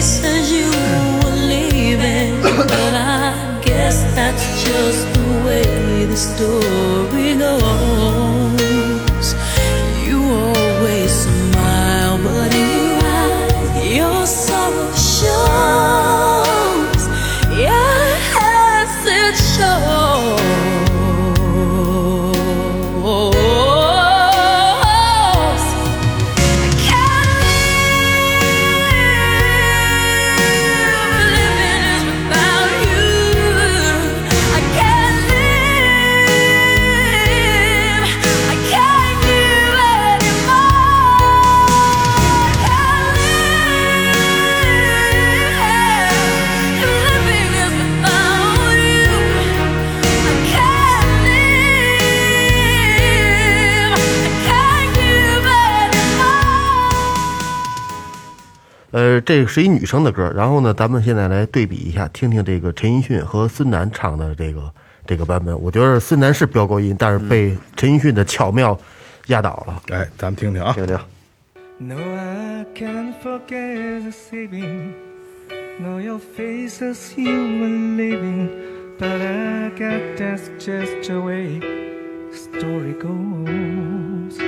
I: face as you were leaving. But I guess that's just the way the story
G: 呃，这是一女生的歌，然后呢，咱们现在来对比一下，听听这个陈奕迅和孙楠唱的这个这个版本。我觉得孙楠是飙高音，但是被陈奕迅的巧妙压倒了。
A: 哎，咱们听听啊，
F: 听听。
L: No, I can't forget this evening. No, your face as you were leaving. But I got that's just the way the story goes.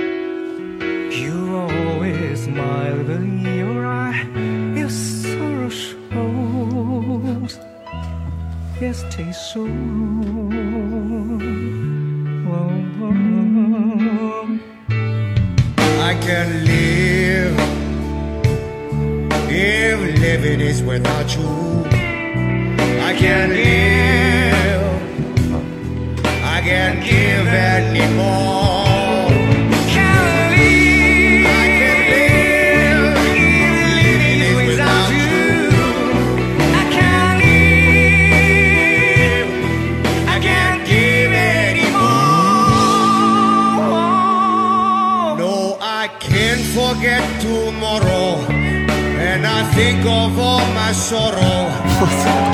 L: You always smile, your eye, your sorrow shows. Yes, take so.
M: I can live if living is without you. I can live. I can't give anymore. Sorrow.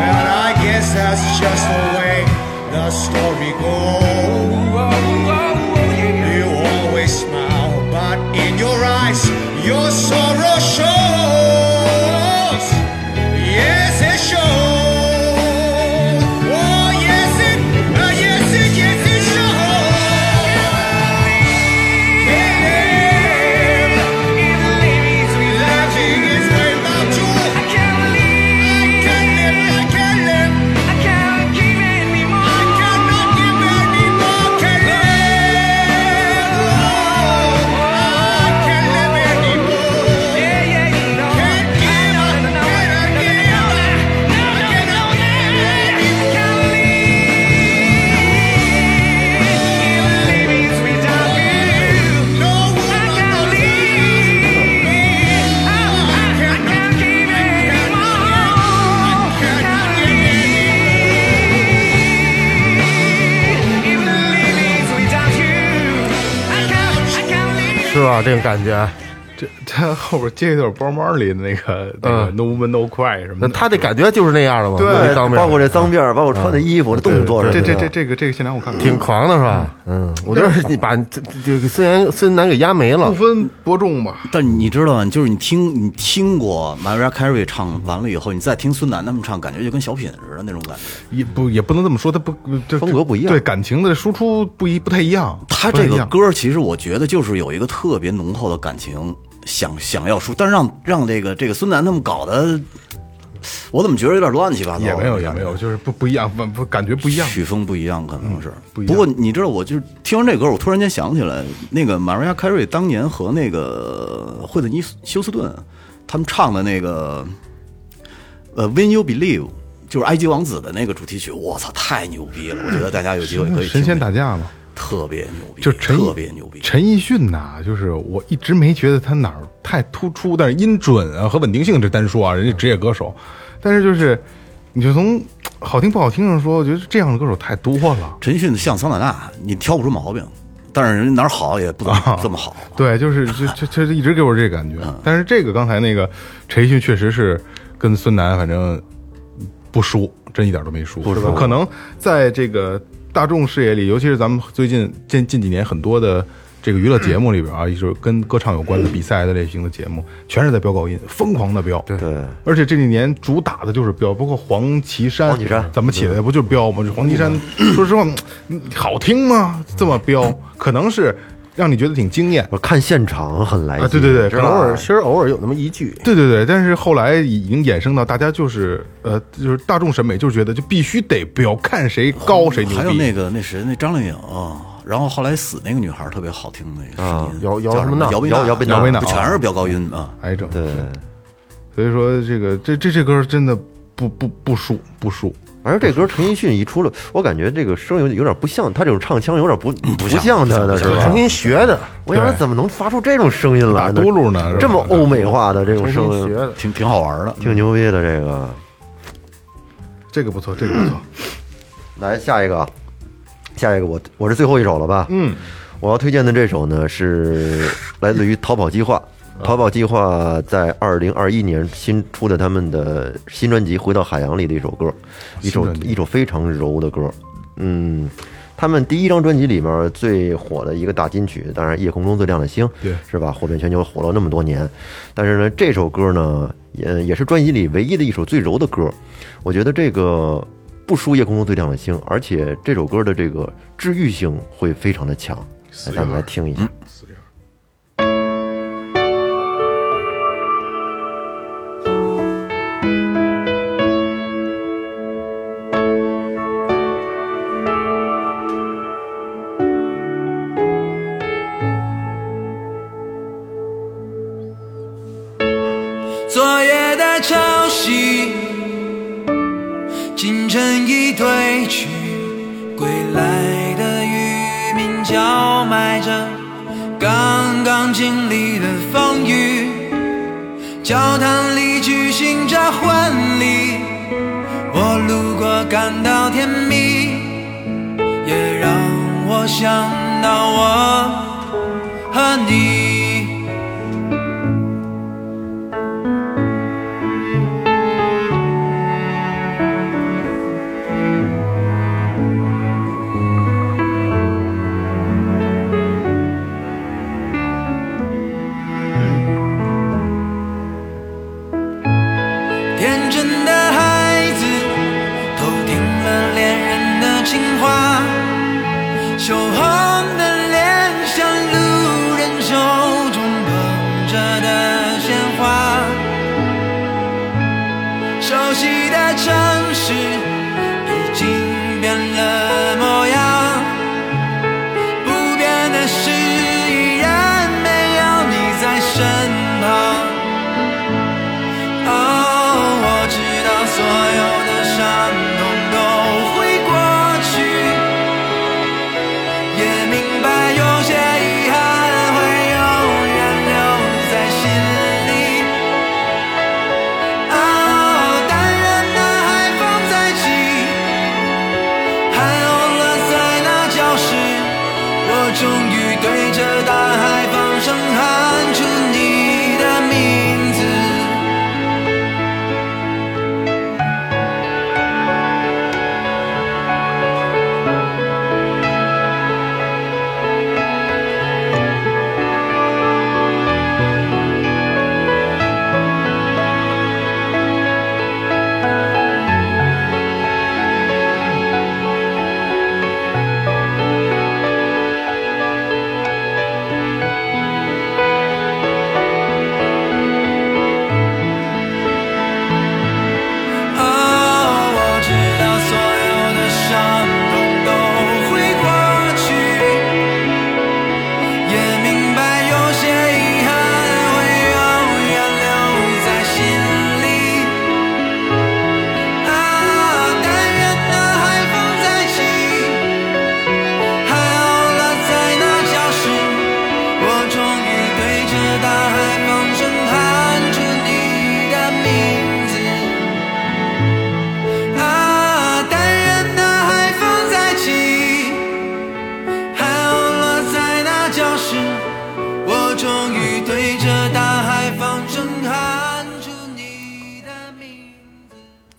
M: and I guess that's just the way the story goes. You always smile, but in your eyes, your sorrow
G: 这种感觉。
A: 后边接一段包猫里的那个那个 No Woman No Cry 什么的，
G: 那他这感觉就是那样的嘛，
A: 对
G: 脏
F: 包括这脏辫儿，包括穿的衣服、动作什么，
A: 这这这这个这个现场我看看
G: 挺狂的是吧？嗯，我觉得你把这这个孙岩孙楠给压没了
A: 不。分伯仲吧。
D: 但你知道吗？就是你听你听过 Mariah Carey 唱完了以后，你再听孙楠他们唱，感觉就跟小品似的那种感觉。
A: 也不也不能这么说，他不这
F: 风格不一样
A: 对感情的输出不一不太一样。
D: 他这个歌其实我觉得就是有一个特别浓厚的感情，想想要输，但是让让这个这个孙楠他们搞得，我怎么觉得有点乱七八糟？
A: 也没有也没有，就是不不一样，不不感觉不一样。
D: 曲风不一样，可能是。
A: 不一样
D: 过你知道，我就是听完这歌，我突然间想起来，那个 Mariah Carey 当年和那个惠特尼休斯顿他们唱的那个呃 When You Believe，就是埃及王子的那个主题曲，我操，太牛逼了！我觉得大家有机会可以听
A: 神仙打架嘛，
D: 特别牛逼，
A: 就
D: 特别牛逼。
A: 陈奕迅呐，就是我一直没觉得他哪儿太突出，但是音准啊和稳定性这单说啊，人家职业歌手，但是就是你就从好听不好听上说，我觉得这样的歌手太多了。
D: 陈奕迅像桑塔纳，你挑不出毛病，但是人哪儿好也不怎么
A: 啊
D: 这么好。
A: 对，就是就就就一直给我这感觉。
D: 嗯
A: 但是这个刚才那个陈奕迅确实是跟孙楠反正不输，真一点都没输，是吧？可能在这个大众视野里，尤其是咱们最近近近几年很多的这个娱乐节目里边啊，就是跟歌唱有关的比赛的类型的节目，全是在飙高音，疯狂的飙。对
F: 对，
A: 而且这几年主打的就是飙，包括黄绮珊，
F: 黄绮珊
A: 怎么起来的？不就是飙吗？这黄绮珊，说实话，嗯好听吗？这么飙，可能是让你觉得挺惊艳。
F: 我看现场很来劲，
A: 啊对对对
G: 偶尔其实偶尔有那么一句，
A: 对对对，但是后来已经衍生到大家就是呃，就是大众审美就是觉得就必须得飙，看谁高谁牛逼。
D: 还有那个那谁那张靓颖、然后后来死那个女孩特别好听那个声音，
G: 姚姚
D: 叫
G: 什么娜
D: 姚贝
F: 姚姚贝娜
A: 姚贝娜
D: 不全是飙高音啊。
A: 癌症，
F: 对，
A: 所以说这个这这这歌真的不不不输不输。
F: 反正这歌陈奕迅一出来，我感觉这个声有有点不像他这种唱腔，有点不不
D: 像
F: 像他的是吧？
G: 重新学的，
F: 我想说怎么能发出这种声音来呢？
A: 嘟噜呢
F: 这么欧美化的这种声音，
G: 学的。
D: 挺挺好玩的。
F: 挺牛逼的这个。
A: 这个不错，这个不错。
F: 来下一个，啊，下一个我我是最后一首了吧？
A: 嗯，
F: 我要推荐的这首呢是来自于逃跑计划。逃跑计划在二零二一年新出的他们的新专辑《回到海洋》里的一首歌，一首一首非常柔的歌。嗯，他们第一张专辑里面最火的一个大金曲，当然《夜空中最亮的星》，
A: 对
F: 是吧？火遍全球，火了那么多年。但是呢，这首歌呢，也也是专辑里唯一的一首最柔的歌。我觉得这个不输《夜空中最亮的星》，而且这首歌的这个治愈性会非常的强。来，咱们来听一下。
N: 昨教堂里举行着婚礼，我路过感到甜蜜，也让我想到我和你。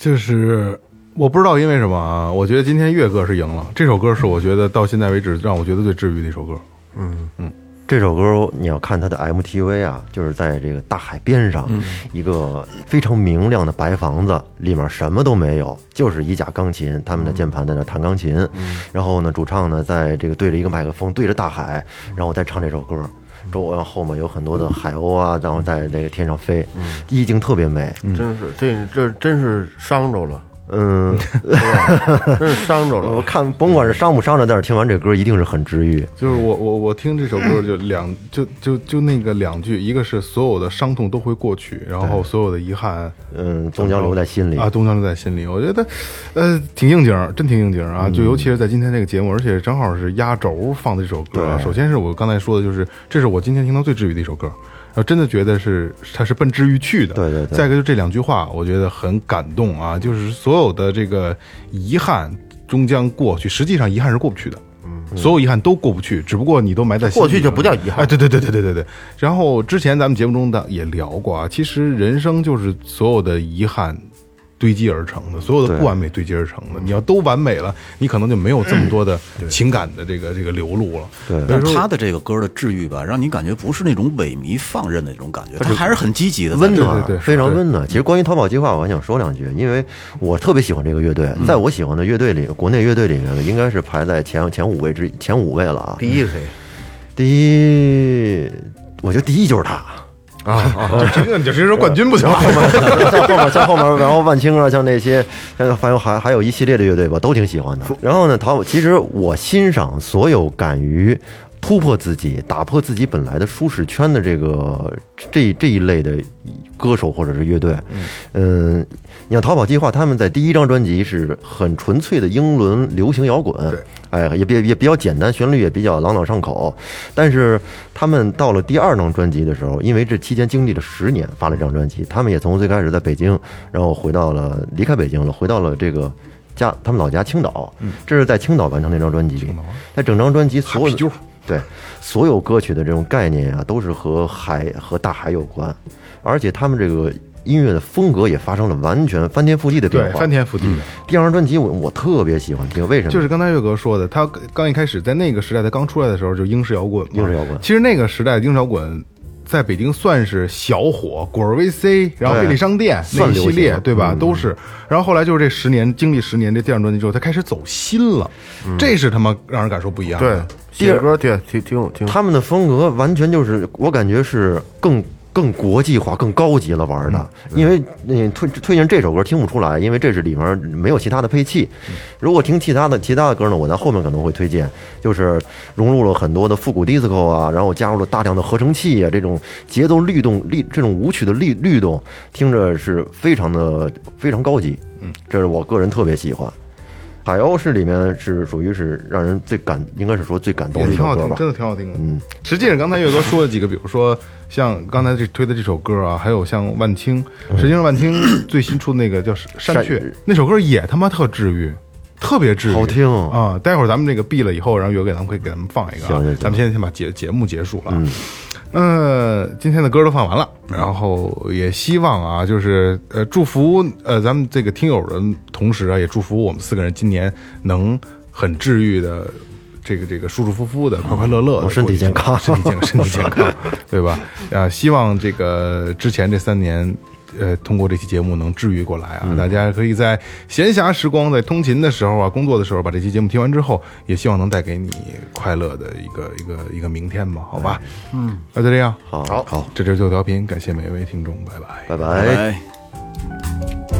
A: 就是我不知道因为什么啊，我觉得今天岳哥是赢了。这首歌是我觉得到现在为止让我觉得最治愈的一首歌。
G: 嗯
A: 嗯，
F: 这首歌你要看它的 MTV 啊，就是在这个大海边上，一个非常明亮的白房子，里面什么都没有，就是一架钢琴，他们的键盘在那弹钢琴，然后呢，主唱呢在这个对着一个麦克风，对着大海，然后再唱这首歌。周围后面有很多的海鸥啊，然后在这个天上飞，意境特别美。
G: 真是这这真是伤着了，
F: 嗯，
G: 真是伤着了。
F: 我看甭管是伤不伤着，但是听完这歌一定是很治愈。
A: 就是我我我听这首歌就两就就就那个两句，一个是所有的伤痛都会过去，然后所有的遗憾，
F: 嗯，终将留在心里
A: 啊，终将留在心里。我觉得，呃，挺应景，真挺应景啊！就尤其是在今天这个节目，而且正好是压轴放的这首歌首先是我刚才说的，就是这是我今天听到最治愈的一首歌，然后真的觉得是他是奔治愈去的。
F: 对对对
A: 再一个就这两句话，我觉得很感动啊，就是所有的这个遗憾终将过去，实际上遗憾是过不去的。所有遗憾都过不去，只不过你都埋在心里
G: 过去就不叫遗憾
A: 哎，对对对对对对对。然后之前咱们节目中的也聊过啊，其实人生就是所有的遗憾堆积而成的，所有的不完美堆积而成的。你要都完美了，你可能就没有这么多的情感的这个这个流露了。
F: 对
D: 但是他的这个歌的治愈吧，让你感觉不是那种萎靡放任的那种感觉，他还是很积极的，
F: 温暖，
A: 对对对
F: 非常温暖。其实关于逃跑计划，我还想说两句，因为我特别喜欢这个乐队，在我喜欢的乐队里，国内乐队里面呢，应该是排在前前五位之前五位了啊。
G: 第一是谁？
F: 第一，我觉得第一就是他。
A: 啊啊！这个你就直接说冠军不行吗？
F: 在后面，在后面，然后万青啊，像那些，像还有还还有一系列的乐队吧，都挺喜欢的。然后呢，陶其实我欣赏所有敢于突破自己、打破自己本来的舒适圈的这个这这一类的歌手或者是乐队。嗯，你像逃跑计划，他们在第一张专辑是很纯粹的英伦流行摇滚，哎，也比也比较简单，旋律也比较朗朗上口。但是他们到了第二张专辑的时候，因为这期间经历了十年，发了这张专辑，他们也从最开始在北京，然后回到了离开北京了，回到了这个家，他们老家青岛。这是在青岛完成那张专辑。在整张专辑所有的对所有歌曲的这种概念啊，都是和海和大海有关，而且他们这个音乐的风格也发生了完全翻天覆地的变
A: 对，
F: 化。
A: 翻天覆地的。
F: 第二张专辑我我特别喜欢听，为什么？
A: 就是刚才岳哥说的，他刚刚一开始在那个时代，他刚出来的时候就英式摇滚嘛，
F: 英式摇滚
A: 其实那个时代英式摇滚在北京算是小火，果儿 VC，然后便利商店那一系列，对吧？
F: 嗯
A: 都是。然后后来就是这十年，经历十年这第二张专辑之后，他开始走心了，这是他妈让人感受不一样的。
G: 对，写歌对挺挺挺
F: 他们的风格完全就是，我感觉是更更国际化、更高级了玩的。因为你推推荐这首歌听不出来，因为这是里面没有其他的配器。如果听其他的其他的歌呢，我在后面可能会推荐，就是融入了很多的复古 disco 啊，然后加入了大量的合成器啊，这种节奏律动律这种舞曲的律律动，听着是非常的非常高级。嗯，这是我个人特别喜欢。海鸥是里面是属于是让人最感，应该是说最感动的一首歌吧。
A: 真的挺好听的。
F: 嗯，
A: 实际上刚才岳哥说了几个，比如说像刚才这推的这首歌啊，还有像万青，实际上万青最新出的那个叫《山
F: 山
A: 雀》，那首歌也他妈特治愈。特别治愈，
F: 好听
A: 啊！待会儿咱们这个闭了以后，然后岳哥咱们可以给咱们放一个、咱们现在先把节节目结束了。
F: 嗯，
A: 呃，今天的歌都放完了，然后也希望啊，就是呃，祝福呃咱们这个听友的同时啊，也祝福我们四个人今年能很治愈的。这个这个舒舒服服的、快快乐乐的，
F: 我身体健康
A: 身体健康，身体健康，对吧？啊，希望这个之前这三年，呃，通过这期节目能治愈过来啊！大家可以在闲暇时光、在通勤的时候啊、工作的时候，把这期节目听完之后，也希望能带给你快乐的一个一个一个明天吧，好吧？
G: 嗯，
A: 那就这样，
F: 好。
A: 好，这就是最后调频，感谢每一位听众，拜。拜，
F: 拜。拜
D: 拜。